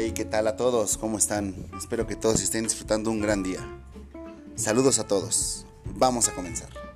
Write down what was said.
Hey, ¿qué tal a todos? ¿Cómo están? Espero que todos estén disfrutando un gran día. Saludos a todos. Vamos a comenzar.